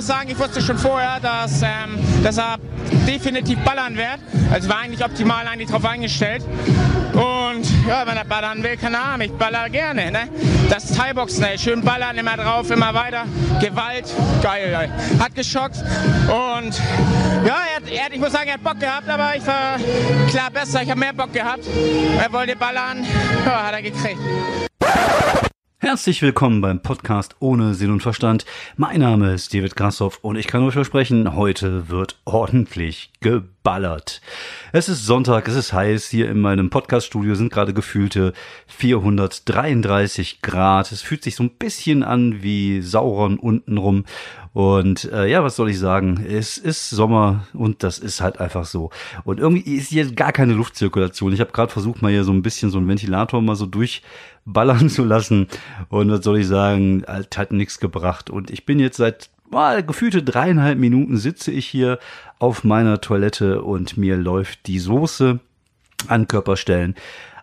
muss sagen, ich wusste schon vorher, dass, ähm, dass er definitiv ballern wird. Also war eigentlich optimal eigentlich drauf eingestellt. Und ja, wenn er ballern will, keine Ahnung, ich baller gerne. Ne? Das Thai-Boxen, ey, schön ballern, immer drauf, immer weiter. Gewalt, geil, ey. Hat geschockt. Und ja, er er ich muss sagen, er hat Bock gehabt, aber ich war klar besser. Ich habe mehr Bock gehabt. Er wollte ballern, ja, hat er gekriegt. Herzlich willkommen beim Podcast ohne Sinn und Verstand. Mein Name ist David Grassoff und ich kann euch versprechen, heute wird ordentlich geballert. Es ist Sonntag, es ist heiß. Hier in meinem Podcaststudio sind gerade gefühlte 433 Grad. Es fühlt sich so ein bisschen an wie Sauron untenrum. Und äh, ja, was soll ich sagen? Es ist Sommer und das ist halt einfach so. Und irgendwie ist hier gar keine Luftzirkulation. Ich habe gerade versucht, mal hier so ein bisschen so einen Ventilator mal so durchballern zu lassen. Und was soll ich sagen? Halt, hat nichts gebracht. Und ich bin jetzt seit mal gefühlte dreieinhalb Minuten sitze ich hier auf meiner Toilette und mir läuft die Soße an Körperstellen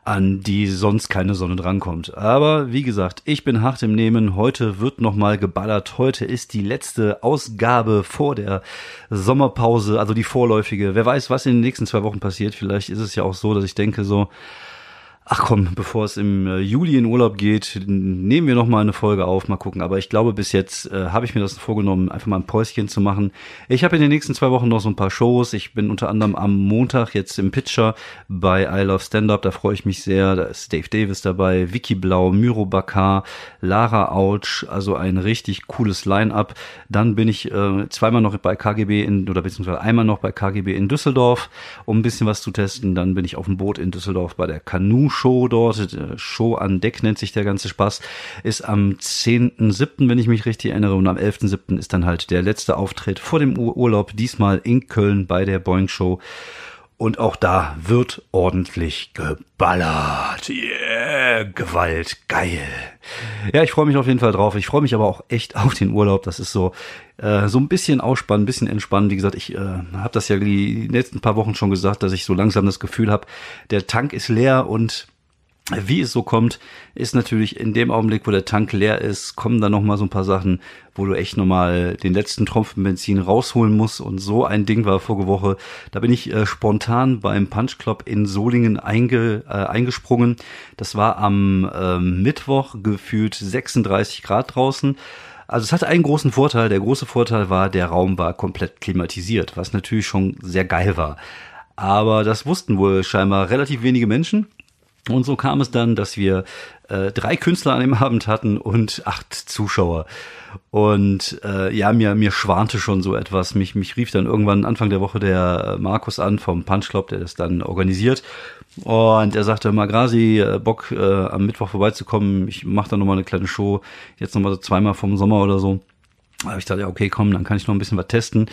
an die sonst keine Sonne drankommt. Aber wie gesagt, ich bin hart im Nehmen. Heute wird nochmal geballert. Heute ist die letzte Ausgabe vor der Sommerpause, also die vorläufige. Wer weiß, was in den nächsten zwei Wochen passiert. Vielleicht ist es ja auch so, dass ich denke so, ach komm, bevor es im äh, Juli in Urlaub geht, nehmen wir noch mal eine Folge auf, mal gucken. Aber ich glaube, bis jetzt äh, habe ich mir das vorgenommen, einfach mal ein Päuschen zu machen. Ich habe in den nächsten zwei Wochen noch so ein paar Shows. Ich bin unter anderem am Montag jetzt im Pitcher bei I Love Stand Up. Da freue ich mich sehr. Da ist Dave Davis dabei, Vicky Blau, Myro Bakar, Lara Autsch. Also ein richtig cooles Line-up. Dann bin ich äh, zweimal noch bei KGB in, oder beziehungsweise einmal noch bei KGB in Düsseldorf, um ein bisschen was zu testen. Dann bin ich auf dem Boot in Düsseldorf bei der Kanu Show dort, äh, Show an Deck nennt sich der ganze Spaß, ist am 10.7., wenn ich mich richtig erinnere, und am 11.7. ist dann halt der letzte Auftritt vor dem Urlaub, diesmal in Köln bei der Boeing Show. Und auch da wird ordentlich geballert. Yeah, Gewalt, geil. Ja, ich freue mich auf jeden Fall drauf. Ich freue mich aber auch echt auf den Urlaub. Das ist so äh, so ein bisschen ausspannen, ein bisschen entspannen. Wie gesagt, ich äh, habe das ja die letzten paar Wochen schon gesagt, dass ich so langsam das Gefühl habe, der Tank ist leer und wie es so kommt, ist natürlich in dem Augenblick, wo der Tank leer ist, kommen dann noch mal so ein paar Sachen, wo du echt nochmal den letzten Tropfen Benzin rausholen musst. Und so ein Ding war vorige Woche. Da bin ich äh, spontan beim Punch Club in Solingen einge, äh, eingesprungen. Das war am äh, Mittwoch gefühlt 36 Grad draußen. Also es hatte einen großen Vorteil. Der große Vorteil war, der Raum war komplett klimatisiert, was natürlich schon sehr geil war. Aber das wussten wohl scheinbar relativ wenige Menschen. Und so kam es dann, dass wir äh, drei Künstler an dem Abend hatten und acht Zuschauer. Und äh, ja, mir, mir schwante schon so etwas. Mich, mich rief dann irgendwann Anfang der Woche der äh, Markus an vom Punch Club, der das dann organisiert. Und er sagte, Magrasi, äh, Bock äh, am Mittwoch vorbeizukommen. Ich mache da nochmal eine kleine Show, jetzt nochmal so zweimal vom Sommer oder so. Aber ich dachte, ja, okay, komm, dann kann ich noch ein bisschen was testen.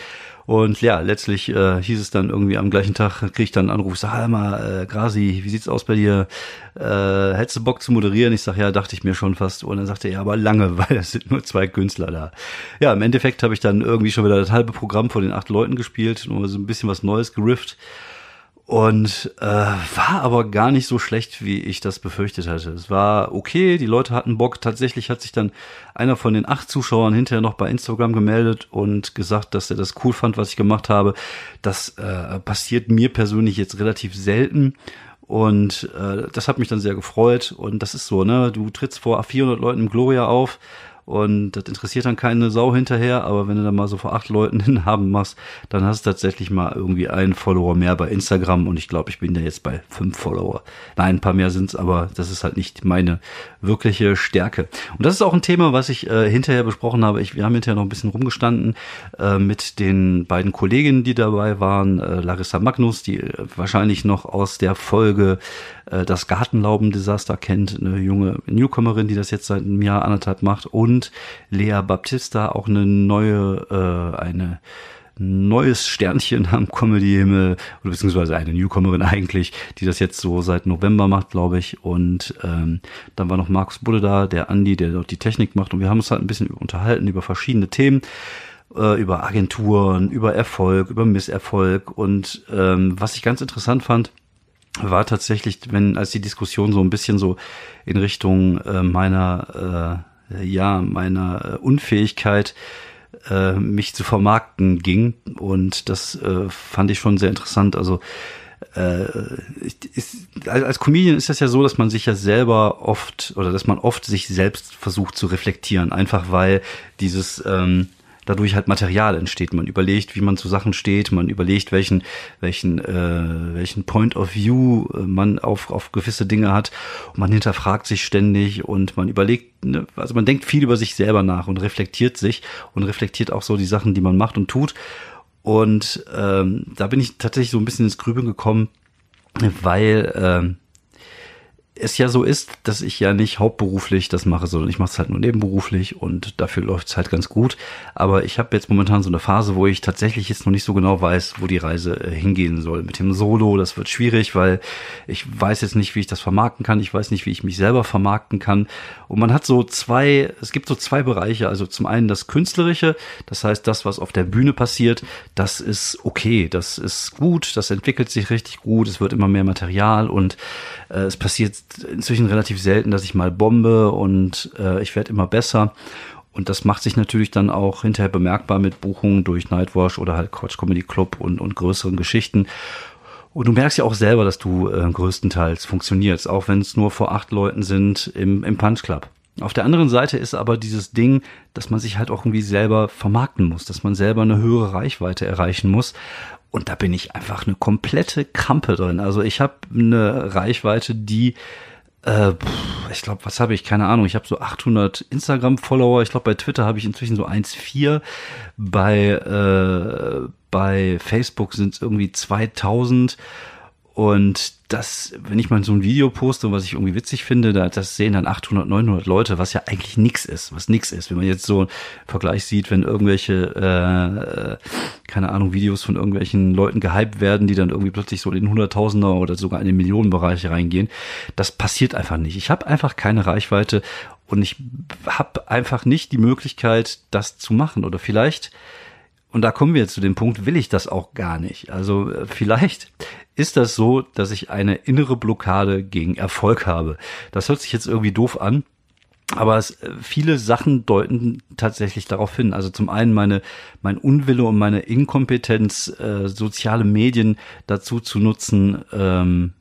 Und ja, letztlich äh, hieß es dann irgendwie am gleichen Tag, krieg ich dann einen Anruf, sag halt mal, äh, Grasi, wie sieht's aus bei dir? Äh, hättest du Bock zu moderieren? Ich sag, ja, dachte ich mir schon fast. Und dann sagte er, ja, aber lange, weil es sind nur zwei Künstler da. Ja, im Endeffekt habe ich dann irgendwie schon wieder das halbe Programm vor den acht Leuten gespielt, nur so ein bisschen was Neues gerifft. Und äh, war aber gar nicht so schlecht, wie ich das befürchtet hatte. Es war okay, die Leute hatten Bock. Tatsächlich hat sich dann einer von den acht Zuschauern hinterher noch bei Instagram gemeldet und gesagt, dass er das cool fand, was ich gemacht habe. Das äh, passiert mir persönlich jetzt relativ selten. Und äh, das hat mich dann sehr gefreut. Und das ist so, ne? Du trittst vor 400 Leuten im Gloria auf und das interessiert dann keine Sau hinterher, aber wenn du dann mal so vor acht Leuten hin haben machst, dann hast du tatsächlich mal irgendwie einen Follower mehr bei Instagram und ich glaube, ich bin da jetzt bei fünf Follower. Nein, ein paar mehr sind's, aber das ist halt nicht meine wirkliche Stärke. Und das ist auch ein Thema, was ich äh, hinterher besprochen habe. Ich, wir haben hinterher noch ein bisschen rumgestanden äh, mit den beiden Kolleginnen, die dabei waren, äh, Larissa Magnus, die äh, wahrscheinlich noch aus der Folge äh, das Gartenlauben-Desaster kennt, eine junge Newcomerin, die das jetzt seit einem Jahr anderthalb macht und und Lea Baptista, auch eine neue, äh, eine neues Sternchen am Comedy-Himmel, oder beziehungsweise eine Newcomerin eigentlich, die das jetzt so seit November macht, glaube ich. Und ähm, dann war noch Markus Budde da, der Andi, der dort die Technik macht. Und wir haben uns halt ein bisschen unterhalten über verschiedene Themen, äh, über Agenturen, über Erfolg, über Misserfolg. Und ähm, was ich ganz interessant fand, war tatsächlich, wenn als die Diskussion so ein bisschen so in Richtung äh, meiner äh, ja, meiner Unfähigkeit, äh, mich zu vermarkten ging. Und das äh, fand ich schon sehr interessant. Also äh, ist, als Comedian ist das ja so, dass man sich ja selber oft oder dass man oft sich selbst versucht zu reflektieren, einfach weil dieses ähm, dadurch halt Material entsteht. Man überlegt, wie man zu Sachen steht, man überlegt, welchen, welchen, äh, welchen Point of View äh, man auf, auf gewisse Dinge hat. Und man hinterfragt sich ständig und man überlegt, ne, also man denkt viel über sich selber nach und reflektiert sich und reflektiert auch so die Sachen, die man macht und tut. Und ähm, da bin ich tatsächlich so ein bisschen ins Grübeln gekommen, weil ähm, es ja so ist, dass ich ja nicht hauptberuflich das mache, sondern ich mache es halt nur nebenberuflich und dafür läuft es halt ganz gut. Aber ich habe jetzt momentan so eine Phase, wo ich tatsächlich jetzt noch nicht so genau weiß, wo die Reise äh, hingehen soll. Mit dem Solo, das wird schwierig, weil ich weiß jetzt nicht, wie ich das vermarkten kann. Ich weiß nicht, wie ich mich selber vermarkten kann. Und man hat so zwei, es gibt so zwei Bereiche. Also zum einen das Künstlerische, das heißt das, was auf der Bühne passiert, das ist okay, das ist gut, das entwickelt sich richtig gut, es wird immer mehr Material und äh, es passiert inzwischen relativ selten, dass ich mal bombe und äh, ich werde immer besser. Und das macht sich natürlich dann auch hinterher bemerkbar mit Buchungen durch Nightwash oder halt Quatsch Comedy Club und, und größeren Geschichten. Und du merkst ja auch selber, dass du äh, größtenteils funktionierst, auch wenn es nur vor acht Leuten sind im, im Punch Club. Auf der anderen Seite ist aber dieses Ding, dass man sich halt auch irgendwie selber vermarkten muss, dass man selber eine höhere Reichweite erreichen muss. Und da bin ich einfach eine komplette Krampe drin. Also ich habe eine Reichweite, die äh, ich glaube, was habe ich? Keine Ahnung. Ich habe so 800 Instagram-Follower. Ich glaube, bei Twitter habe ich inzwischen so 1,4. Bei, äh, bei Facebook sind es irgendwie 2000. Und das, wenn ich mal so ein Video poste, was ich irgendwie witzig finde, da, das sehen dann 800, 900 Leute, was ja eigentlich nix ist, was nix ist. Wenn man jetzt so einen Vergleich sieht, wenn irgendwelche, äh, keine Ahnung, Videos von irgendwelchen Leuten gehypt werden, die dann irgendwie plötzlich so in den Hunderttausender oder sogar in den Millionenbereich reingehen, das passiert einfach nicht. Ich habe einfach keine Reichweite und ich habe einfach nicht die Möglichkeit, das zu machen. Oder vielleicht und da kommen wir zu dem Punkt, will ich das auch gar nicht. Also äh, vielleicht ist das so, dass ich eine innere Blockade gegen Erfolg habe. Das hört sich jetzt irgendwie doof an. Aber es, äh, viele Sachen deuten tatsächlich darauf hin. Also zum einen meine, mein Unwille und meine Inkompetenz, äh, soziale Medien dazu zu nutzen, ähm,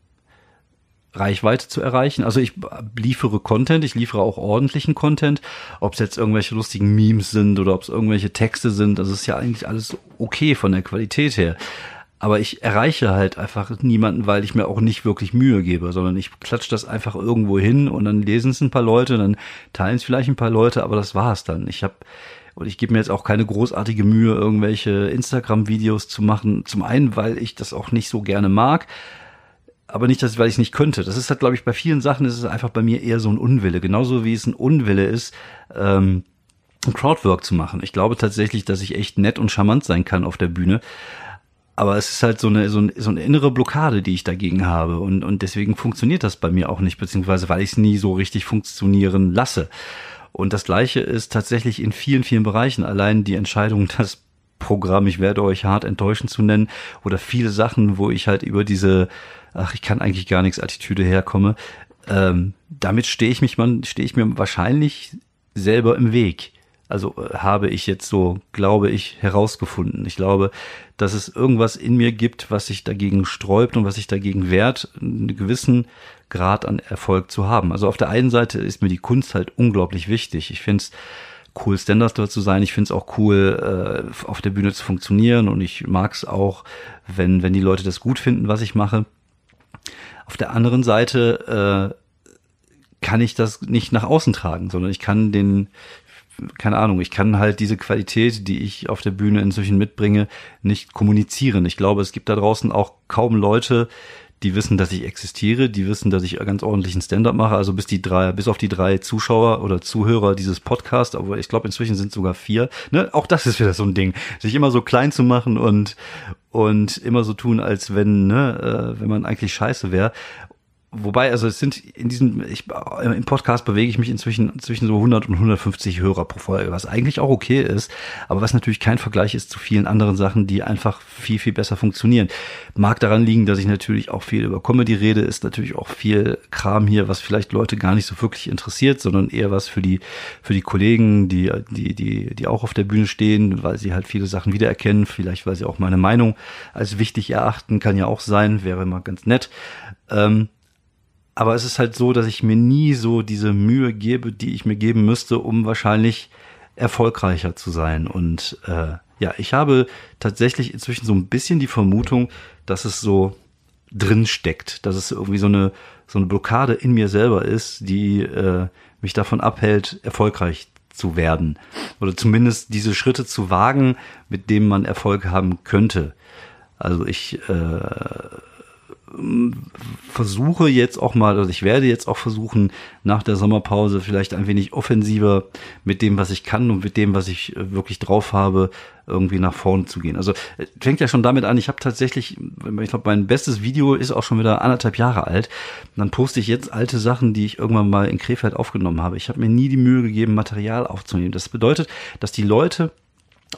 Reichweite zu erreichen. Also ich liefere Content, ich liefere auch ordentlichen Content, ob es jetzt irgendwelche lustigen Memes sind oder ob es irgendwelche Texte sind, das ist ja eigentlich alles okay von der Qualität her. Aber ich erreiche halt einfach niemanden, weil ich mir auch nicht wirklich Mühe gebe, sondern ich klatsche das einfach irgendwo hin und dann lesen es ein paar Leute, dann teilen es vielleicht ein paar Leute, aber das war's dann. Ich habe und ich gebe mir jetzt auch keine großartige Mühe, irgendwelche Instagram-Videos zu machen. Zum einen, weil ich das auch nicht so gerne mag aber nicht, dass, weil ich es nicht könnte. Das ist halt, glaube ich, bei vielen Sachen ist es einfach bei mir eher so ein Unwille. Genauso wie es ein Unwille ist, ähm, Crowdwork zu machen. Ich glaube tatsächlich, dass ich echt nett und charmant sein kann auf der Bühne. Aber es ist halt so eine, so, eine, so eine innere Blockade, die ich dagegen habe. Und, und deswegen funktioniert das bei mir auch nicht, beziehungsweise weil ich es nie so richtig funktionieren lasse. Und das Gleiche ist tatsächlich in vielen, vielen Bereichen. Allein die Entscheidung, das Programm, ich werde euch hart enttäuschen zu nennen, oder viele Sachen, wo ich halt über diese ach, ich kann eigentlich gar nichts Attitüde herkomme, ähm, damit stehe ich mich man, stehe ich mir wahrscheinlich selber im Weg. Also äh, habe ich jetzt so, glaube ich, herausgefunden. Ich glaube, dass es irgendwas in mir gibt, was sich dagegen sträubt und was sich dagegen wehrt, einen gewissen Grad an Erfolg zu haben. Also auf der einen Seite ist mir die Kunst halt unglaublich wichtig. Ich finde es cool, dort zu sein. Ich finde es auch cool, äh, auf der Bühne zu funktionieren und ich mag es auch, wenn, wenn die Leute das gut finden, was ich mache. Auf der anderen Seite äh, kann ich das nicht nach außen tragen, sondern ich kann den, keine Ahnung, ich kann halt diese Qualität, die ich auf der Bühne inzwischen mitbringe, nicht kommunizieren. Ich glaube, es gibt da draußen auch kaum Leute, die wissen, dass ich existiere, die wissen, dass ich ganz ordentlichen Stand-up mache. Also bis die drei, bis auf die drei Zuschauer oder Zuhörer dieses Podcasts, aber ich glaube inzwischen sind sogar vier. Ne? Auch das ist wieder so ein Ding, sich immer so klein zu machen und und immer so tun, als wenn, ne, äh, wenn man eigentlich scheiße wäre. Wobei, also es sind in diesem, ich, im Podcast bewege ich mich inzwischen zwischen so 100 und 150 Hörer pro Folge, was eigentlich auch okay ist, aber was natürlich kein Vergleich ist zu vielen anderen Sachen, die einfach viel, viel besser funktionieren. Mag daran liegen, dass ich natürlich auch viel über Comedy rede, ist natürlich auch viel Kram hier, was vielleicht Leute gar nicht so wirklich interessiert, sondern eher was für die, für die Kollegen, die, die, die, die auch auf der Bühne stehen, weil sie halt viele Sachen wiedererkennen, vielleicht weil sie auch meine Meinung als wichtig erachten, kann ja auch sein, wäre immer ganz nett. Ähm, aber es ist halt so, dass ich mir nie so diese Mühe gebe, die ich mir geben müsste, um wahrscheinlich erfolgreicher zu sein. Und äh, ja, ich habe tatsächlich inzwischen so ein bisschen die Vermutung, dass es so drin steckt, dass es irgendwie so eine so eine Blockade in mir selber ist, die äh, mich davon abhält, erfolgreich zu werden oder zumindest diese Schritte zu wagen, mit denen man Erfolg haben könnte. Also ich äh, versuche jetzt auch mal, also ich werde jetzt auch versuchen, nach der Sommerpause vielleicht ein wenig offensiver mit dem, was ich kann und mit dem, was ich äh, wirklich drauf habe, irgendwie nach vorne zu gehen. Also äh, fängt ja schon damit an, ich habe tatsächlich, ich glaube, mein bestes Video ist auch schon wieder anderthalb Jahre alt. dann poste ich jetzt alte Sachen, die ich irgendwann mal in Krefeld aufgenommen habe. Ich habe mir nie die Mühe gegeben, Material aufzunehmen. Das bedeutet, dass die Leute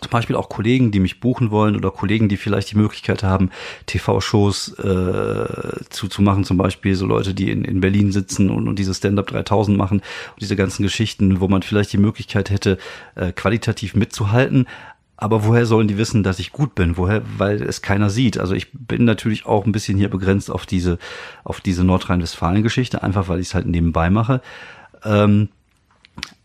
zum Beispiel auch Kollegen, die mich buchen wollen oder Kollegen, die vielleicht die Möglichkeit haben, TV-Shows äh, zu, zu machen, zum Beispiel so Leute, die in, in Berlin sitzen und, und diese Stand-Up 3000 machen und diese ganzen Geschichten, wo man vielleicht die Möglichkeit hätte, äh, qualitativ mitzuhalten. Aber woher sollen die wissen, dass ich gut bin? Woher? Weil es keiner sieht. Also ich bin natürlich auch ein bisschen hier begrenzt auf diese, auf diese Nordrhein-Westfalen-Geschichte, einfach weil ich es halt nebenbei mache. Ähm,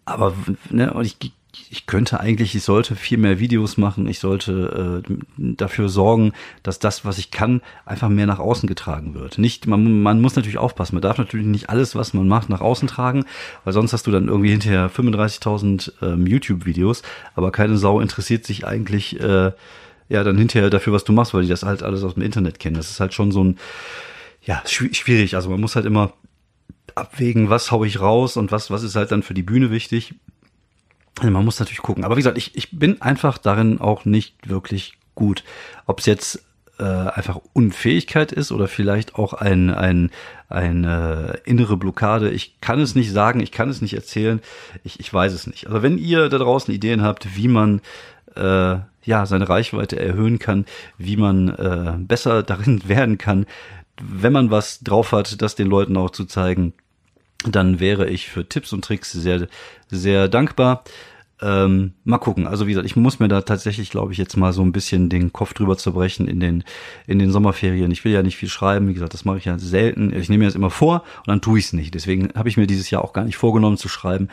aber ne, und ich ich könnte eigentlich, ich sollte viel mehr Videos machen, ich sollte äh, dafür sorgen, dass das, was ich kann, einfach mehr nach außen getragen wird. Nicht, man, man muss natürlich aufpassen, man darf natürlich nicht alles, was man macht, nach außen tragen, weil sonst hast du dann irgendwie hinterher 35.000 ähm, YouTube-Videos, aber keine Sau interessiert sich eigentlich äh, ja dann hinterher dafür, was du machst, weil die das halt alles aus dem Internet kennen. Das ist halt schon so ein, ja, schwierig. Also man muss halt immer abwägen, was hau ich raus und was, was ist halt dann für die Bühne wichtig. Also man muss natürlich gucken. Aber wie gesagt, ich, ich bin einfach darin auch nicht wirklich gut. Ob es jetzt äh, einfach Unfähigkeit ist oder vielleicht auch ein, ein, eine innere Blockade. Ich kann es nicht sagen, ich kann es nicht erzählen, ich, ich weiß es nicht. Also wenn ihr da draußen Ideen habt, wie man äh, ja seine Reichweite erhöhen kann, wie man äh, besser darin werden kann, wenn man was drauf hat, das den Leuten auch zu zeigen, dann wäre ich für Tipps und Tricks sehr, sehr dankbar. Ähm, mal gucken. Also wie gesagt, ich muss mir da tatsächlich, glaube ich, jetzt mal so ein bisschen den Kopf drüber zerbrechen in den in den Sommerferien. Ich will ja nicht viel schreiben, wie gesagt, das mache ich ja selten. Ich nehme mir das immer vor und dann tue ich es nicht. Deswegen habe ich mir dieses Jahr auch gar nicht vorgenommen zu schreiben,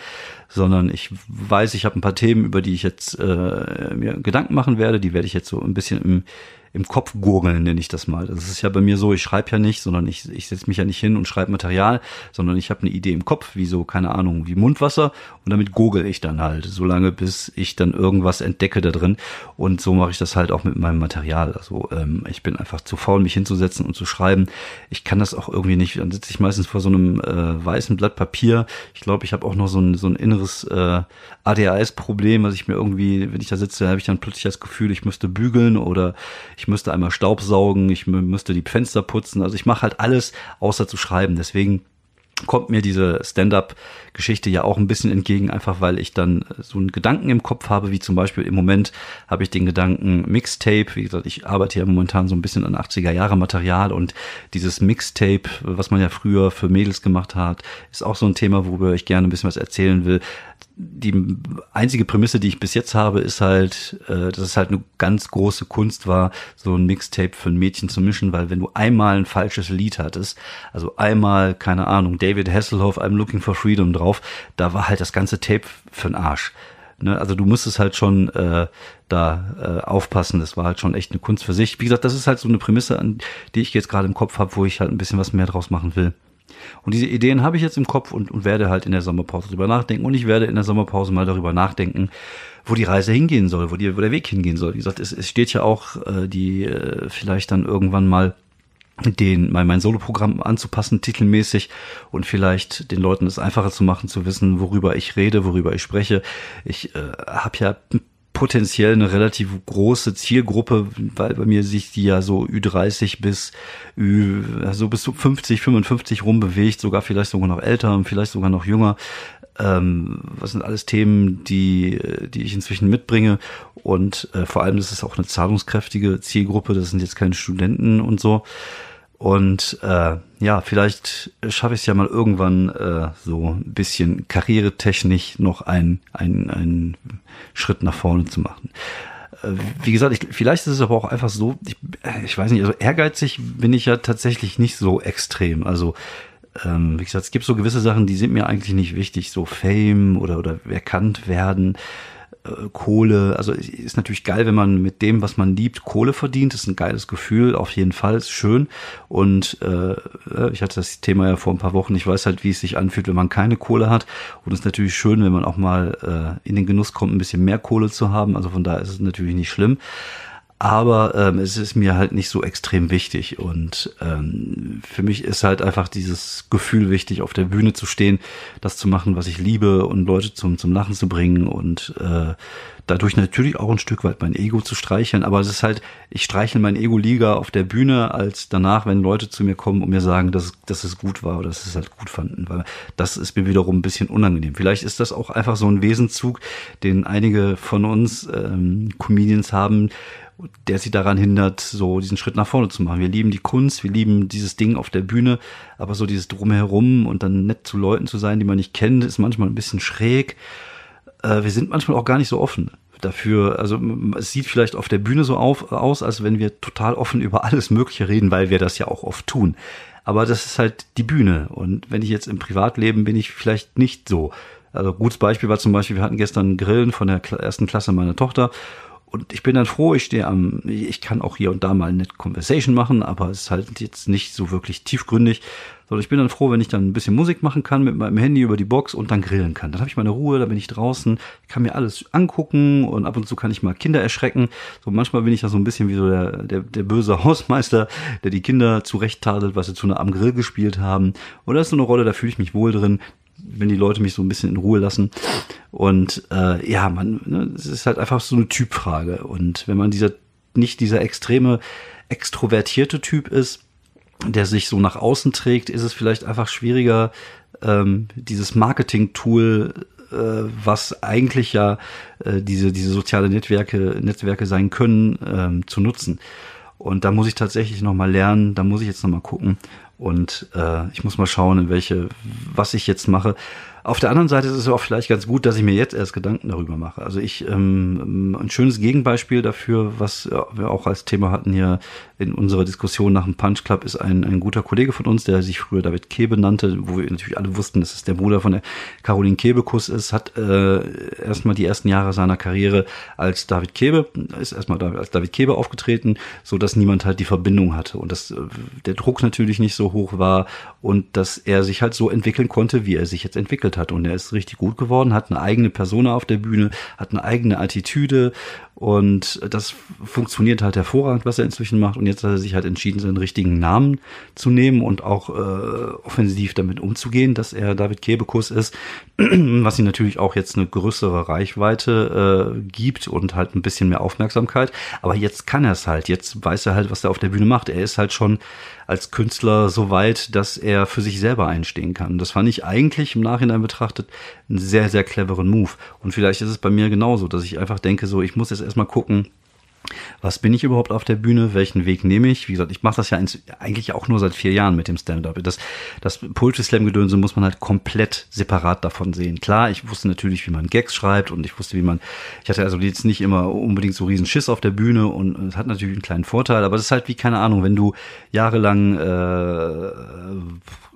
sondern ich weiß, ich habe ein paar Themen, über die ich jetzt äh, mir Gedanken machen werde. Die werde ich jetzt so ein bisschen im im Kopf gurgeln, nenne ich das mal. Das ist ja bei mir so, ich schreibe ja nicht, sondern ich, ich setze mich ja nicht hin und schreibe Material, sondern ich habe eine Idee im Kopf, wie so, keine Ahnung, wie Mundwasser und damit gurgel ich dann halt, solange bis ich dann irgendwas entdecke da drin. Und so mache ich das halt auch mit meinem Material. Also ähm, ich bin einfach zu faul, mich hinzusetzen und zu schreiben. Ich kann das auch irgendwie nicht. Dann sitze ich meistens vor so einem äh, weißen Blatt Papier. Ich glaube, ich habe auch noch so ein, so ein inneres äh, ADHS-Problem, was ich mir irgendwie, wenn ich da sitze, habe ich dann plötzlich das Gefühl, ich müsste bügeln oder ich müsste einmal Staub saugen, ich müsste die Fenster putzen. Also ich mache halt alles, außer zu schreiben. Deswegen kommt mir diese Stand-up-Geschichte ja auch ein bisschen entgegen, einfach weil ich dann so einen Gedanken im Kopf habe, wie zum Beispiel im Moment habe ich den Gedanken Mixtape, wie gesagt, ich arbeite ja momentan so ein bisschen an 80er Jahre Material und dieses Mixtape, was man ja früher für Mädels gemacht hat, ist auch so ein Thema, worüber ich gerne ein bisschen was erzählen will die einzige Prämisse, die ich bis jetzt habe, ist halt, äh, dass es halt eine ganz große Kunst war, so ein Mixtape für ein Mädchen zu mischen, weil wenn du einmal ein falsches Lied hattest, also einmal, keine Ahnung, David Hasselhoff, I'm Looking for Freedom drauf, da war halt das ganze Tape für den Arsch. Ne? Also du musstest halt schon äh, da äh, aufpassen. Das war halt schon echt eine Kunst für sich. Wie gesagt, das ist halt so eine Prämisse, an die ich jetzt gerade im Kopf habe, wo ich halt ein bisschen was mehr draus machen will. Und diese Ideen habe ich jetzt im Kopf und, und werde halt in der Sommerpause drüber nachdenken. Und ich werde in der Sommerpause mal darüber nachdenken, wo die Reise hingehen soll, wo, die, wo der Weg hingehen soll. Wie gesagt, es, es steht ja auch äh, die äh, vielleicht dann irgendwann mal den mein, mein Soloprogramm anzupassen, titelmäßig und vielleicht den Leuten es einfacher zu machen, zu wissen, worüber ich rede, worüber ich spreche. Ich äh, habe ja potenziell eine relativ große Zielgruppe, weil bei mir sich die ja so Ü30 bis Ü, also bis zu 50, 55 rum bewegt, sogar vielleicht sogar noch älter und vielleicht sogar noch jünger. Ähm, was sind alles Themen, die, die ich inzwischen mitbringe? Und äh, vor allem ist es auch eine zahlungskräftige Zielgruppe. Das sind jetzt keine Studenten und so. Und äh, ja, vielleicht schaffe ich es ja mal irgendwann äh, so ein bisschen karrieretechnisch noch einen, einen, einen Schritt nach vorne zu machen. Äh, wie gesagt, ich, vielleicht ist es aber auch einfach so, ich, ich weiß nicht, also ehrgeizig bin ich ja tatsächlich nicht so extrem. Also ähm, wie gesagt, es gibt so gewisse Sachen, die sind mir eigentlich nicht wichtig, so Fame oder, oder erkannt werden. Äh, Kohle, also ist natürlich geil, wenn man mit dem, was man liebt, Kohle verdient. Ist ein geiles Gefühl, auf jeden Fall, ist schön. Und äh, ich hatte das Thema ja vor ein paar Wochen. Ich weiß halt, wie es sich anfühlt, wenn man keine Kohle hat. Und es ist natürlich schön, wenn man auch mal äh, in den Genuss kommt, ein bisschen mehr Kohle zu haben. Also von daher ist es natürlich nicht schlimm aber ähm, es ist mir halt nicht so extrem wichtig. Und ähm, für mich ist halt einfach dieses Gefühl wichtig, auf der Bühne zu stehen, das zu machen, was ich liebe und Leute zum zum Lachen zu bringen. Und äh, dadurch natürlich auch ein Stück weit mein Ego zu streicheln, aber es ist halt, ich streichel mein Ego lieber auf der Bühne als danach, wenn Leute zu mir kommen und mir sagen, dass, dass es gut war oder dass sie es halt gut fanden, weil das ist mir wiederum ein bisschen unangenehm. Vielleicht ist das auch einfach so ein Wesenzug, den einige von uns ähm, Comedians haben, der sie daran hindert, so diesen Schritt nach vorne zu machen. Wir lieben die Kunst, wir lieben dieses Ding auf der Bühne, aber so dieses Drumherum und dann nett zu Leuten zu sein, die man nicht kennt, ist manchmal ein bisschen schräg. Äh, wir sind manchmal auch gar nicht so offen dafür. Also es sieht vielleicht auf der Bühne so auf, aus, als wenn wir total offen über alles Mögliche reden, weil wir das ja auch oft tun. Aber das ist halt die Bühne. Und wenn ich jetzt im Privatleben bin ich vielleicht nicht so. Also gutes Beispiel war zum Beispiel, wir hatten gestern Grillen von der ersten Klasse meiner Tochter und ich bin dann froh, ich stehe am, ich kann auch hier und da mal eine Conversation machen, aber es ist halt jetzt nicht so wirklich tiefgründig. Sondern ich bin dann froh, wenn ich dann ein bisschen Musik machen kann mit meinem Handy über die Box und dann grillen kann. Dann habe ich meine Ruhe, da bin ich draußen, kann mir alles angucken und ab und zu kann ich mal Kinder erschrecken. So manchmal bin ich ja so ein bisschen wie so der, der, der böse Hausmeister, der die Kinder zurecht-tadelt, was sie zu einer am Grill gespielt haben. Und das ist so eine Rolle, da fühle ich mich wohl drin wenn die Leute mich so ein bisschen in Ruhe lassen. Und äh, ja, man, ne, es ist halt einfach so eine Typfrage. Und wenn man dieser nicht dieser extreme extrovertierte Typ ist, der sich so nach außen trägt, ist es vielleicht einfach schwieriger, ähm, dieses Marketing-Tool, äh, was eigentlich ja äh, diese, diese soziale Netzwerke, Netzwerke sein können, ähm, zu nutzen. Und da muss ich tatsächlich nochmal lernen, da muss ich jetzt nochmal gucken. Und äh, ich muss mal schauen, in welche, was ich jetzt mache. Auf der anderen Seite ist es auch vielleicht ganz gut, dass ich mir jetzt erst Gedanken darüber mache. Also ich, ähm, ein schönes Gegenbeispiel dafür, was wir auch als Thema hatten hier in unserer Diskussion nach dem Punch Club, ist ein, ein guter Kollege von uns, der sich früher David Kebe nannte, wo wir natürlich alle wussten, dass es der Bruder von der Caroline Kebekus ist, hat äh, erstmal die ersten Jahre seiner Karriere als David Kebe, ist erstmal als David Kebe aufgetreten, so dass niemand halt die Verbindung hatte und dass äh, der Druck natürlich nicht so hoch war und dass er sich halt so entwickeln konnte, wie er sich jetzt entwickelt hat. Und er ist richtig gut geworden, hat eine eigene Persona auf der Bühne, hat eine eigene Attitüde und das funktioniert halt hervorragend, was er inzwischen macht. Und jetzt hat er sich halt entschieden, seinen richtigen Namen zu nehmen und auch äh, offensiv damit umzugehen, dass er David Kebekus ist, was ihm natürlich auch jetzt eine größere Reichweite äh, gibt und halt ein bisschen mehr Aufmerksamkeit. Aber jetzt kann er es halt. Jetzt weiß er halt, was er auf der Bühne macht. Er ist halt schon als Künstler so weit, dass er für sich selber einstehen kann. Das fand ich eigentlich im Nachhinein betrachtet einen sehr, sehr cleveren Move. Und vielleicht ist es bei mir genauso, dass ich einfach denke, so, ich muss jetzt erstmal gucken, was bin ich überhaupt auf der Bühne, welchen Weg nehme ich. Wie gesagt, ich mache das ja eigentlich auch nur seit vier Jahren mit dem Stand-up. Das, das Poetry Slam-Gedönse muss man halt komplett separat davon sehen. Klar, ich wusste natürlich, wie man Gags schreibt und ich wusste, wie man, ich hatte also jetzt nicht immer unbedingt so riesen Schiss auf der Bühne und es hat natürlich einen kleinen Vorteil, aber das ist halt wie, keine Ahnung, wenn du jahrelang äh,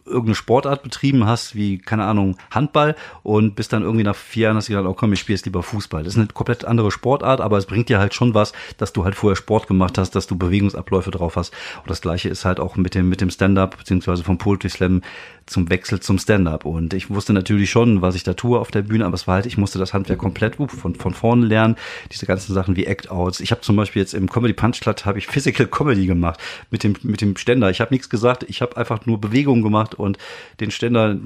irgendeine Sportart betrieben hast, wie, keine Ahnung, Handball und bist dann irgendwie nach vier Jahren hast du gesagt, oh komm, ich spiele jetzt lieber Fußball. Das ist eine komplett andere Sportart, aber es bringt dir halt schon was, dass du halt vorher Sport gemacht hast, dass du Bewegungsabläufe drauf hast. Und das gleiche ist halt auch mit dem, mit dem Stand-up, beziehungsweise vom Poetry Slam zum Wechsel zum Stand-up. Und ich wusste natürlich schon, was ich da tue auf der Bühne, aber es war halt, ich musste das Handwerk komplett von, von vorne lernen. Diese ganzen Sachen wie Act-Outs. Ich habe zum Beispiel jetzt im Comedy Punch Club habe ich Physical Comedy gemacht mit dem, mit dem Ständer. Ich habe nichts gesagt, ich habe einfach nur Bewegungen gemacht gemacht und den Ständer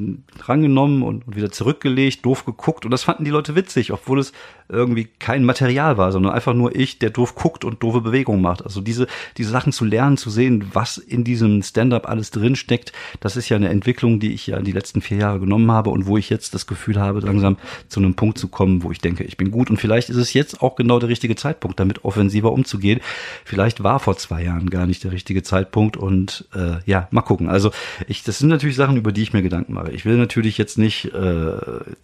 rangenommen und, und wieder zurückgelegt, doof geguckt und das fanden die Leute witzig, obwohl es irgendwie kein Material war, sondern einfach nur ich, der doof guckt und doofe Bewegungen macht. Also diese, diese Sachen zu lernen, zu sehen, was in diesem Stand-up alles drin steckt, das ist ja eine Entwicklung, die ich ja die letzten vier Jahre genommen habe und wo ich jetzt das Gefühl habe, langsam zu einem Punkt zu kommen, wo ich denke, ich bin gut und vielleicht ist es jetzt auch genau der richtige Zeitpunkt, damit offensiver umzugehen. Vielleicht war vor zwei Jahren gar nicht der richtige Zeitpunkt und äh, ja, mal gucken. Also ich, das sind natürlich Sachen, über die ich mir Gedanken mache. Ich will natürlich jetzt nicht, äh,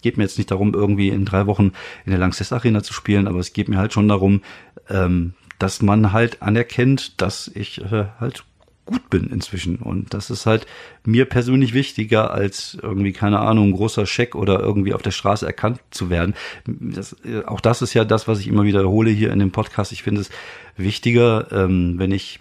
geht mir jetzt nicht darum, irgendwie in drei Wochen in der Lanxess Arena zu spielen, aber es geht mir halt schon darum, ähm, dass man halt anerkennt, dass ich äh, halt gut bin inzwischen. Und das ist halt mir persönlich wichtiger, als irgendwie, keine Ahnung, großer Scheck oder irgendwie auf der Straße erkannt zu werden. Das, äh, auch das ist ja das, was ich immer wiederhole hier in dem Podcast. Ich finde es wichtiger, ähm, wenn ich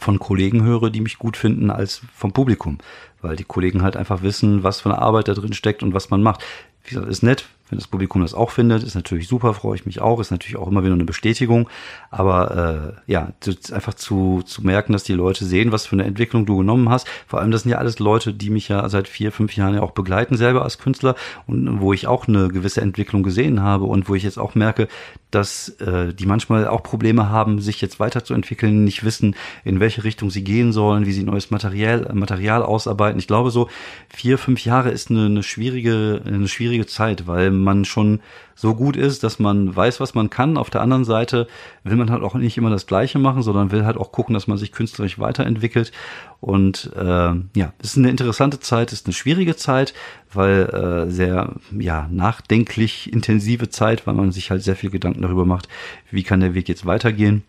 von Kollegen höre, die mich gut finden, als vom Publikum. Weil die Kollegen halt einfach wissen, was für eine Arbeit da drin steckt und was man macht. Wie gesagt, ist nett, wenn das Publikum das auch findet, ist natürlich super, freue ich mich auch, ist natürlich auch immer wieder eine Bestätigung. Aber äh, ja, einfach zu, zu merken, dass die Leute sehen, was für eine Entwicklung du genommen hast. Vor allem, das sind ja alles Leute, die mich ja seit vier, fünf Jahren ja auch begleiten, selber als Künstler und wo ich auch eine gewisse Entwicklung gesehen habe und wo ich jetzt auch merke, dass äh, die manchmal auch Probleme haben, sich jetzt weiterzuentwickeln, nicht wissen, in welche Richtung sie gehen sollen, wie sie neues Material, Material ausarbeiten. Ich glaube, so vier, fünf Jahre ist eine, eine schwierige, eine schwierige Zeit, weil man schon so gut ist, dass man weiß, was man kann. Auf der anderen Seite will man halt auch nicht immer das Gleiche machen, sondern will halt auch gucken, dass man sich künstlerisch weiterentwickelt. Und äh, ja, es ist eine interessante Zeit, es ist eine schwierige Zeit, weil äh, sehr ja nachdenklich intensive Zeit, weil man sich halt sehr viel Gedanken darüber macht, wie kann der Weg jetzt weitergehen.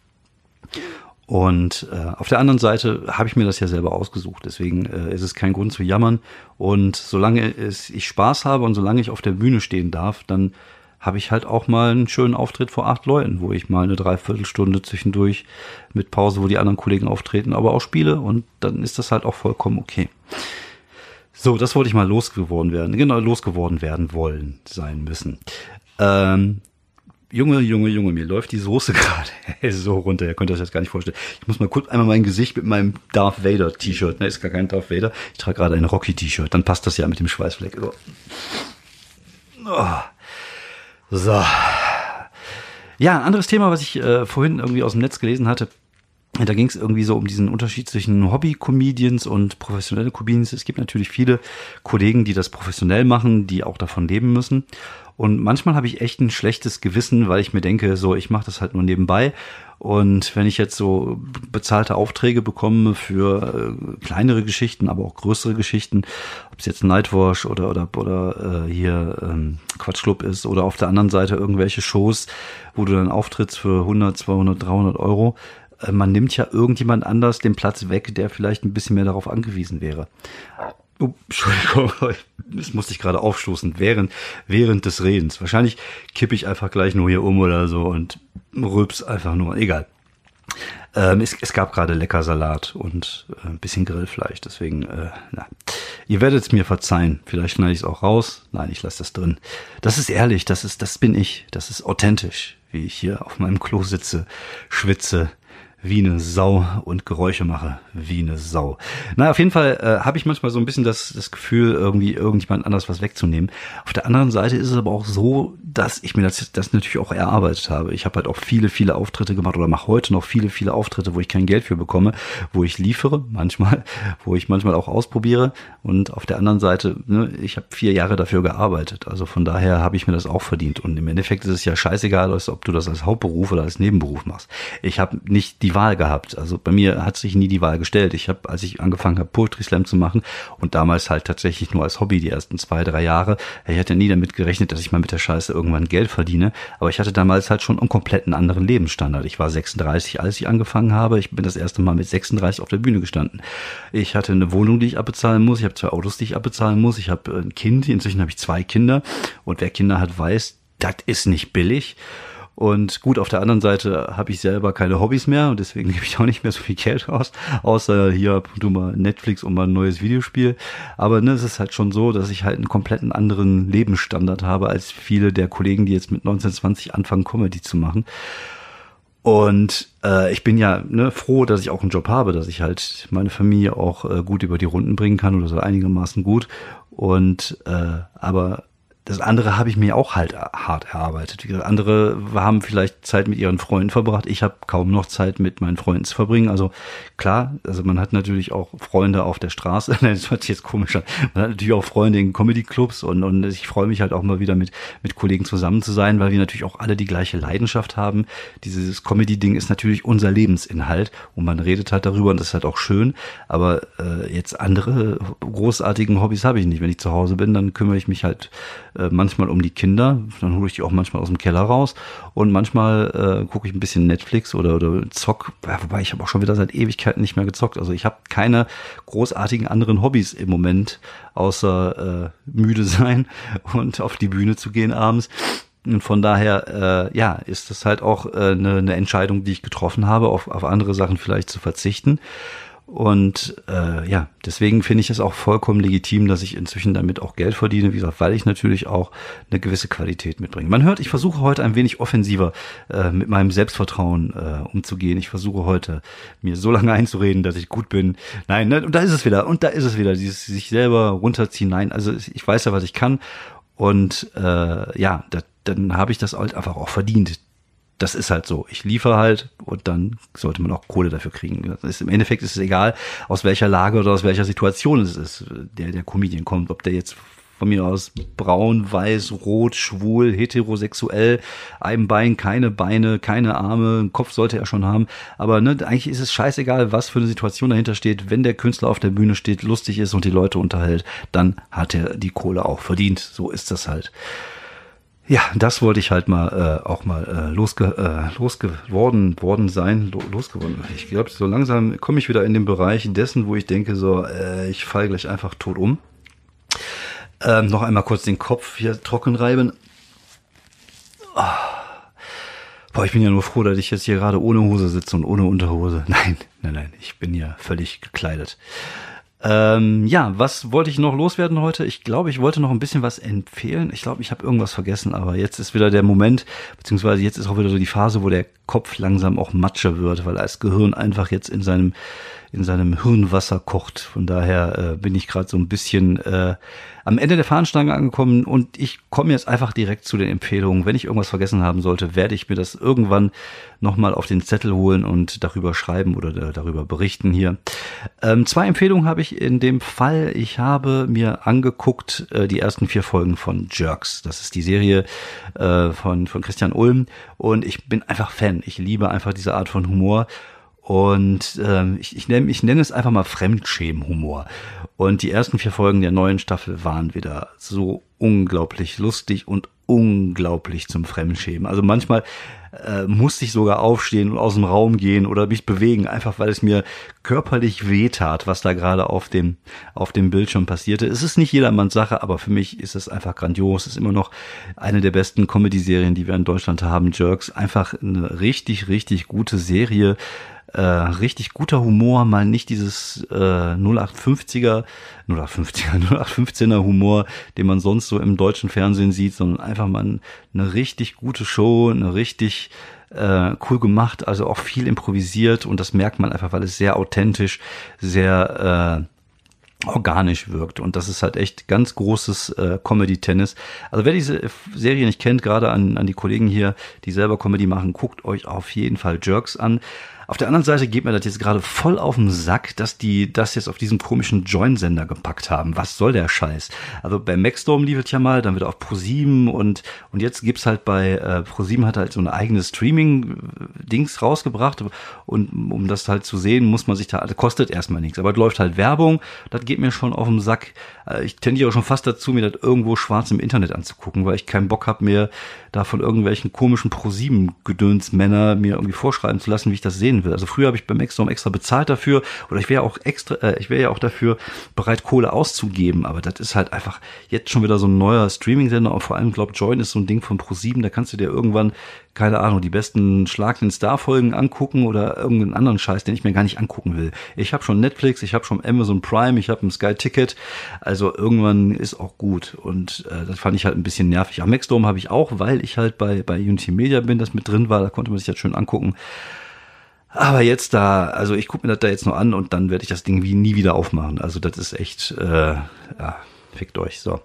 Und äh, auf der anderen Seite habe ich mir das ja selber ausgesucht. Deswegen äh, ist es kein Grund zu jammern. Und solange es, ich Spaß habe und solange ich auf der Bühne stehen darf, dann habe ich halt auch mal einen schönen Auftritt vor acht Leuten, wo ich mal eine Dreiviertelstunde zwischendurch mit Pause, wo die anderen Kollegen auftreten, aber auch spiele. Und dann ist das halt auch vollkommen okay. So, das wollte ich mal losgeworden werden. Genau, losgeworden werden wollen sein müssen. Ähm, Junge, Junge, Junge, mir läuft die Soße gerade so runter. Ihr könnt euch das jetzt gar nicht vorstellen. Ich muss mal kurz einmal mein Gesicht mit meinem Darth Vader T-Shirt, ne, ist gar kein Darth Vader. Ich trage gerade ein Rocky T-Shirt. Dann passt das ja mit dem Schweißfleck. So. Oh. so. Ja, ein anderes Thema, was ich äh, vorhin irgendwie aus dem Netz gelesen hatte. Da ging es irgendwie so um diesen Unterschied zwischen Hobby-Comedians und professionelle Comedians. Es gibt natürlich viele Kollegen, die das professionell machen, die auch davon leben müssen. Und manchmal habe ich echt ein schlechtes Gewissen, weil ich mir denke, so, ich mache das halt nur nebenbei. Und wenn ich jetzt so bezahlte Aufträge bekomme für äh, kleinere Geschichten, aber auch größere Geschichten, ob es jetzt Nightwash oder oder oder äh, hier ähm, Quatschclub ist oder auf der anderen Seite irgendwelche Shows, wo du dann auftrittst für 100, 200, 300 Euro, man nimmt ja irgendjemand anders den Platz weg, der vielleicht ein bisschen mehr darauf angewiesen wäre. Oh, Entschuldigung, das musste ich gerade aufstoßen, während, während des Redens. Wahrscheinlich kippe ich einfach gleich nur hier um oder so und rülps einfach nur, egal. Ähm, es, es, gab gerade lecker Salat und äh, ein bisschen Grillfleisch, deswegen, äh, na. Ihr werdet es mir verzeihen. Vielleicht schneide ich es auch raus. Nein, ich lasse das drin. Das ist ehrlich, das ist, das bin ich. Das ist authentisch, wie ich hier auf meinem Klo sitze, schwitze, wie eine Sau und Geräusche mache wie eine Sau. Na, auf jeden Fall äh, habe ich manchmal so ein bisschen das, das Gefühl, irgendwie irgendjemand anders was wegzunehmen. Auf der anderen Seite ist es aber auch so, dass ich mir das, das natürlich auch erarbeitet habe. Ich habe halt auch viele, viele Auftritte gemacht oder mache heute noch viele, viele Auftritte, wo ich kein Geld für bekomme, wo ich liefere, manchmal, wo ich manchmal auch ausprobiere. Und auf der anderen Seite, ne, ich habe vier Jahre dafür gearbeitet. Also von daher habe ich mir das auch verdient. Und im Endeffekt ist es ja scheißegal, ob du das als Hauptberuf oder als Nebenberuf machst. Ich habe nicht die Wahl gehabt. Also bei mir hat sich nie die Wahl gestellt. Ich habe, als ich angefangen habe, Poetry Slam zu machen und damals halt tatsächlich nur als Hobby die ersten zwei, drei Jahre, ich hatte nie damit gerechnet, dass ich mal mit der Scheiße irgendwann Geld verdiene. Aber ich hatte damals halt schon einen kompletten anderen Lebensstandard. Ich war 36, als ich angefangen habe. Ich bin das erste Mal mit 36 auf der Bühne gestanden. Ich hatte eine Wohnung, die ich abbezahlen muss. Ich habe zwei Autos, die ich abbezahlen muss. Ich habe ein Kind. Inzwischen habe ich zwei Kinder. Und wer Kinder hat, weiß, das ist nicht billig. Und gut, auf der anderen Seite habe ich selber keine Hobbys mehr und deswegen gebe ich auch nicht mehr so viel Geld aus, außer hier du mal Netflix und mal ein neues Videospiel. Aber ne, es ist halt schon so, dass ich halt einen kompletten anderen Lebensstandard habe als viele der Kollegen, die jetzt mit 1920 anfangen, Comedy zu machen. Und äh, ich bin ja ne, froh, dass ich auch einen Job habe, dass ich halt meine Familie auch äh, gut über die Runden bringen kann oder so einigermaßen gut. Und äh, aber das andere habe ich mir auch halt hart erarbeitet. Andere haben vielleicht Zeit mit ihren Freunden verbracht. Ich habe kaum noch Zeit mit meinen Freunden zu verbringen. Also klar, also man hat natürlich auch Freunde auf der Straße. das hört sich jetzt komisch an. Man hat natürlich auch Freunde in Comedy-Clubs und, und ich freue mich halt auch mal wieder mit, mit Kollegen zusammen zu sein, weil wir natürlich auch alle die gleiche Leidenschaft haben. Dieses Comedy-Ding ist natürlich unser Lebensinhalt und man redet halt darüber und das ist halt auch schön. Aber äh, jetzt andere großartigen Hobbys habe ich nicht. Wenn ich zu Hause bin, dann kümmere ich mich halt äh, manchmal um die Kinder, dann hole ich die auch manchmal aus dem Keller raus und manchmal äh, gucke ich ein bisschen Netflix oder, oder zock, ja, wobei ich habe auch schon wieder seit Ewigkeiten nicht mehr gezockt. Also ich habe keine großartigen anderen Hobbys im Moment, außer äh, müde sein und auf die Bühne zu gehen abends. Und von daher, äh, ja, ist das halt auch äh, eine, eine Entscheidung, die ich getroffen habe, auf, auf andere Sachen vielleicht zu verzichten. Und äh, ja, deswegen finde ich es auch vollkommen legitim, dass ich inzwischen damit auch Geld verdiene, wie gesagt, weil ich natürlich auch eine gewisse Qualität mitbringe. Man hört, ich versuche heute ein wenig offensiver äh, mit meinem Selbstvertrauen äh, umzugehen. Ich versuche heute mir so lange einzureden, dass ich gut bin. Nein, ne, und da ist es wieder, und da ist es wieder, dieses sich selber runterziehen. Nein, also ich weiß ja, was ich kann. Und äh, ja, da, dann habe ich das halt einfach auch verdient das ist halt so. Ich liefere halt und dann sollte man auch Kohle dafür kriegen. Ist, Im Endeffekt ist es egal, aus welcher Lage oder aus welcher Situation es ist, der der Comedian kommt. Ob der jetzt von mir aus braun, weiß, rot, schwul, heterosexuell, ein Bein, keine Beine, keine Arme, einen Kopf sollte er schon haben. Aber ne, eigentlich ist es scheißegal, was für eine Situation dahinter steht. Wenn der Künstler auf der Bühne steht, lustig ist und die Leute unterhält, dann hat er die Kohle auch verdient. So ist das halt. Ja, das wollte ich halt mal äh, auch mal äh, losge äh, losgeworden worden sein, lo losgeworden. Ich glaube, so langsam komme ich wieder in den Bereich dessen, wo ich denke, so, äh, ich falle gleich einfach tot um. Ähm, noch einmal kurz den Kopf hier trocken reiben. Oh. Boah, ich bin ja nur froh, dass ich jetzt hier gerade ohne Hose sitze und ohne Unterhose. Nein, nein, nein, ich bin ja völlig gekleidet. Ähm, ja, was wollte ich noch loswerden heute? Ich glaube, ich wollte noch ein bisschen was empfehlen. Ich glaube, ich habe irgendwas vergessen, aber jetzt ist wieder der Moment, beziehungsweise jetzt ist auch wieder so die Phase, wo der Kopf langsam auch Matsche wird, weil das Gehirn einfach jetzt in seinem in seinem Hirnwasser kocht. Von daher äh, bin ich gerade so ein bisschen äh, am Ende der Fahnenstange angekommen und ich komme jetzt einfach direkt zu den Empfehlungen. Wenn ich irgendwas vergessen haben sollte, werde ich mir das irgendwann nochmal auf den Zettel holen und darüber schreiben oder darüber berichten hier. Ähm, zwei Empfehlungen habe ich in dem Fall. Ich habe mir angeguckt äh, die ersten vier Folgen von Jerks. Das ist die Serie äh, von, von Christian Ulm und ich bin einfach Fan. Ich liebe einfach diese Art von Humor. Und ähm, ich, ich, nenne, ich nenne es einfach mal Fremdschämenhumor. Und die ersten vier Folgen der neuen Staffel waren wieder so unglaublich lustig und unglaublich zum Fremdschämen. Also manchmal äh, musste ich sogar aufstehen und aus dem Raum gehen oder mich bewegen, einfach weil es mir körperlich wehtat, was da gerade auf dem, auf dem Bildschirm passierte. Es ist nicht jedermanns Sache, aber für mich ist es einfach grandios. Es ist immer noch eine der besten Comedy-Serien, die wir in Deutschland haben. Jerks, einfach eine richtig, richtig gute Serie äh, richtig guter Humor, mal nicht dieses äh, 0850er, 0850er, 0815er Humor, den man sonst so im deutschen Fernsehen sieht, sondern einfach mal eine richtig gute Show, eine richtig äh, cool gemacht, also auch viel improvisiert und das merkt man einfach, weil es sehr authentisch, sehr äh, organisch wirkt und das ist halt echt ganz großes äh, Comedy-Tennis. Also wer diese Serie nicht kennt, gerade an, an die Kollegen hier, die selber Comedy machen, guckt euch auf jeden Fall Jerks an. Auf der anderen Seite geht mir das jetzt gerade voll auf den Sack, dass die das jetzt auf diesen komischen Join-Sender gepackt haben. Was soll der Scheiß? Also bei Maxstorm lief es ja mal, dann wird auf ProSieben und und jetzt gibt's halt bei äh, ProSieben hat halt so eine eigene Streaming-Dings rausgebracht und um das halt zu sehen, muss man sich da, das kostet erstmal nichts, aber es läuft halt Werbung, das geht mir schon auf den Sack. Äh, ich tendiere schon fast dazu, mir das irgendwo schwarz im Internet anzugucken, weil ich keinen Bock habe mehr da von irgendwelchen komischen ProSieben-Gedönsmänner mir irgendwie vorschreiben zu lassen, wie ich das sehen will. Also früher habe ich beim Extrom extra bezahlt dafür oder ich wäre auch extra, äh, ich wäre ja auch dafür bereit, Kohle auszugeben, aber das ist halt einfach jetzt schon wieder so ein neuer Streaming-Sender und vor allem, glaube Join ist so ein Ding von ProSieben, da kannst du dir irgendwann keine Ahnung, die besten Schlag den Star-Folgen angucken oder irgendeinen anderen Scheiß, den ich mir gar nicht angucken will. Ich habe schon Netflix, ich habe schon Amazon Prime, ich habe ein Sky-Ticket. Also irgendwann ist auch gut. Und äh, das fand ich halt ein bisschen nervig. Am Maxdome habe ich auch, weil ich halt bei, bei Unity Media bin, das mit drin war. Da konnte man sich das schön angucken. Aber jetzt da, also ich gucke mir das da jetzt nur an und dann werde ich das Ding wie nie wieder aufmachen. Also das ist echt, äh, ja, fickt euch. So.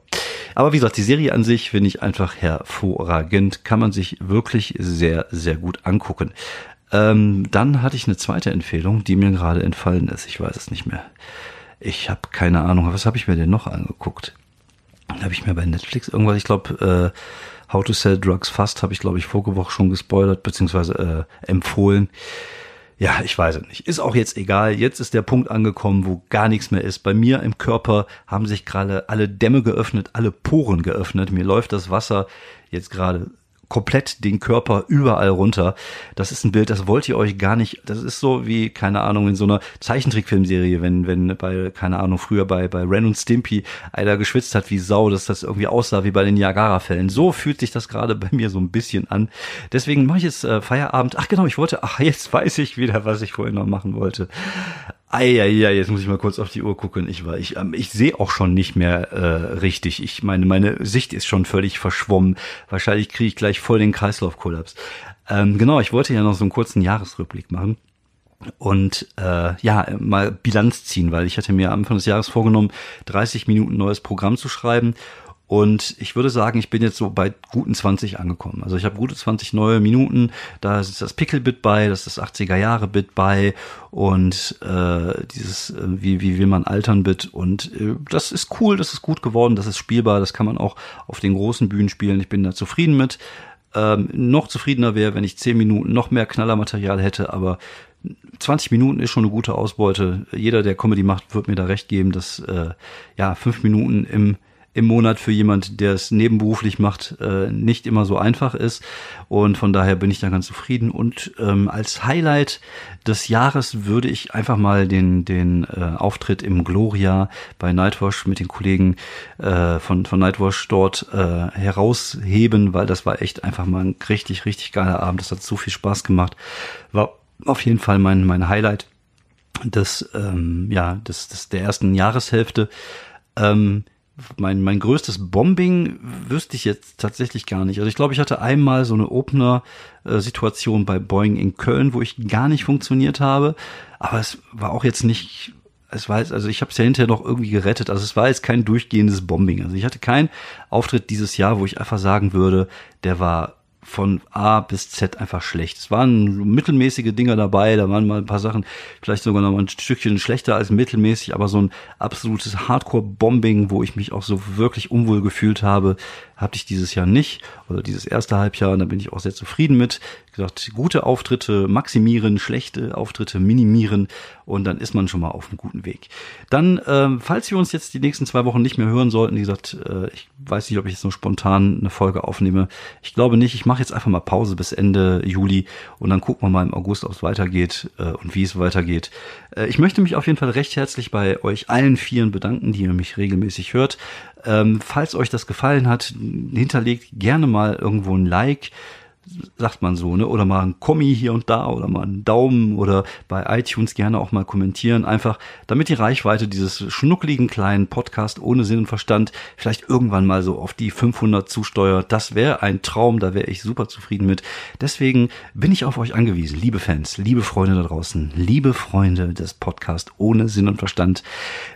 Aber wie gesagt, die Serie an sich finde ich einfach hervorragend. Kann man sich wirklich sehr, sehr gut angucken. Ähm, dann hatte ich eine zweite Empfehlung, die mir gerade entfallen ist. Ich weiß es nicht mehr. Ich habe keine Ahnung. Was habe ich mir denn noch angeguckt? Habe ich mir bei Netflix irgendwas, ich glaube, äh, How to Sell Drugs Fast habe ich, glaube ich, vorige Woche schon gespoilert, beziehungsweise äh, empfohlen. Ja, ich weiß es nicht. Ist auch jetzt egal. Jetzt ist der Punkt angekommen, wo gar nichts mehr ist. Bei mir im Körper haben sich gerade alle Dämme geöffnet, alle Poren geöffnet. Mir läuft das Wasser jetzt gerade komplett den Körper überall runter. Das ist ein Bild, das wollt ihr euch gar nicht. Das ist so wie, keine Ahnung, in so einer Zeichentrickfilmserie, wenn, wenn bei, keine Ahnung, früher bei, bei Ren und Stimpy einer geschwitzt hat wie Sau, dass das irgendwie aussah wie bei den Niagara-Fällen. So fühlt sich das gerade bei mir so ein bisschen an. Deswegen mache ich jetzt äh, Feierabend. Ach genau, ich wollte, ach, jetzt weiß ich wieder, was ich vorhin noch machen wollte. Eieiei, jetzt muss ich mal kurz auf die Uhr gucken. Ich war, ich, ähm, ich sehe auch schon nicht mehr äh, richtig. Ich meine, meine Sicht ist schon völlig verschwommen. Wahrscheinlich kriege ich gleich voll den Kreislaufkollaps. Ähm, genau, ich wollte ja noch so einen kurzen Jahresrückblick machen und äh, ja mal Bilanz ziehen, weil ich hatte mir am Anfang des Jahres vorgenommen, 30 Minuten neues Programm zu schreiben und ich würde sagen, ich bin jetzt so bei guten 20 angekommen. Also ich habe gute 20 neue Minuten. Da ist das Pickle-Bit bei, das ist das 80er-Jahre-Bit bei und äh, dieses, äh, wie, wie will man altern-Bit. Und äh, das ist cool, das ist gut geworden, das ist spielbar, das kann man auch auf den großen Bühnen spielen. Ich bin da zufrieden mit. Ähm, noch zufriedener wäre, wenn ich 10 Minuten noch mehr Knallermaterial hätte, aber 20 Minuten ist schon eine gute Ausbeute. Jeder, der Comedy macht, wird mir da recht geben, dass äh, ja fünf Minuten im im Monat für jemand, der es nebenberuflich macht, äh, nicht immer so einfach ist. Und von daher bin ich da ganz zufrieden. Und ähm, als Highlight des Jahres würde ich einfach mal den, den äh, Auftritt im Gloria bei Nightwash mit den Kollegen äh, von, von Nightwash dort äh, herausheben, weil das war echt einfach mal ein richtig, richtig geiler Abend. Das hat so viel Spaß gemacht. War auf jeden Fall mein, mein Highlight des, ähm, ja, des, des, der ersten Jahreshälfte. Ähm, mein, mein größtes Bombing wüsste ich jetzt tatsächlich gar nicht. Also ich glaube, ich hatte einmal so eine Opener-Situation bei Boeing in Köln, wo ich gar nicht funktioniert habe. Aber es war auch jetzt nicht, es war jetzt, also ich habe es ja hinterher noch irgendwie gerettet. Also es war jetzt kein durchgehendes Bombing. Also ich hatte keinen Auftritt dieses Jahr, wo ich einfach sagen würde, der war von A bis Z einfach schlecht. Es waren mittelmäßige Dinger dabei, da waren mal ein paar Sachen vielleicht sogar noch mal ein Stückchen schlechter als mittelmäßig, aber so ein absolutes Hardcore-Bombing, wo ich mich auch so wirklich unwohl gefühlt habe, hatte ich dieses Jahr nicht oder dieses erste Halbjahr und da bin ich auch sehr zufrieden mit. Wie gesagt, gute Auftritte maximieren, schlechte Auftritte minimieren und dann ist man schon mal auf einem guten Weg. Dann, ähm, falls wir uns jetzt die nächsten zwei Wochen nicht mehr hören sollten, wie gesagt, äh, ich weiß nicht, ob ich jetzt nur spontan eine Folge aufnehme. Ich glaube nicht. Ich mache jetzt einfach mal Pause bis Ende Juli und dann gucken wir mal im August, ob es weitergeht äh, und wie es weitergeht. Äh, ich möchte mich auf jeden Fall recht herzlich bei euch allen Vieren bedanken, die ihr mich regelmäßig hört. Ähm, falls euch das gefallen hat, hinterlegt gerne mal irgendwo ein Like sagt man so, ne? Oder mal ein Kommi hier und da oder mal einen Daumen oder bei iTunes gerne auch mal kommentieren. Einfach, damit die Reichweite dieses schnuckligen kleinen Podcast ohne Sinn und Verstand vielleicht irgendwann mal so auf die 500 zusteuert. Das wäre ein Traum, da wäre ich super zufrieden mit. Deswegen bin ich auf euch angewiesen, liebe Fans, liebe Freunde da draußen, liebe Freunde des Podcasts ohne Sinn und Verstand.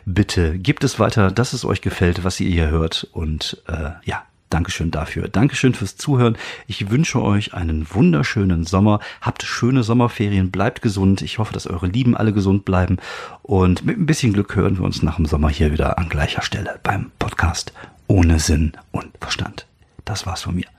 Bitte gebt es weiter, dass es euch gefällt, was ihr hier hört und äh, ja, Dankeschön dafür. Dankeschön fürs Zuhören. Ich wünsche euch einen wunderschönen Sommer. Habt schöne Sommerferien. Bleibt gesund. Ich hoffe, dass eure Lieben alle gesund bleiben. Und mit ein bisschen Glück hören wir uns nach dem Sommer hier wieder an gleicher Stelle beim Podcast ohne Sinn und Verstand. Das war's von mir.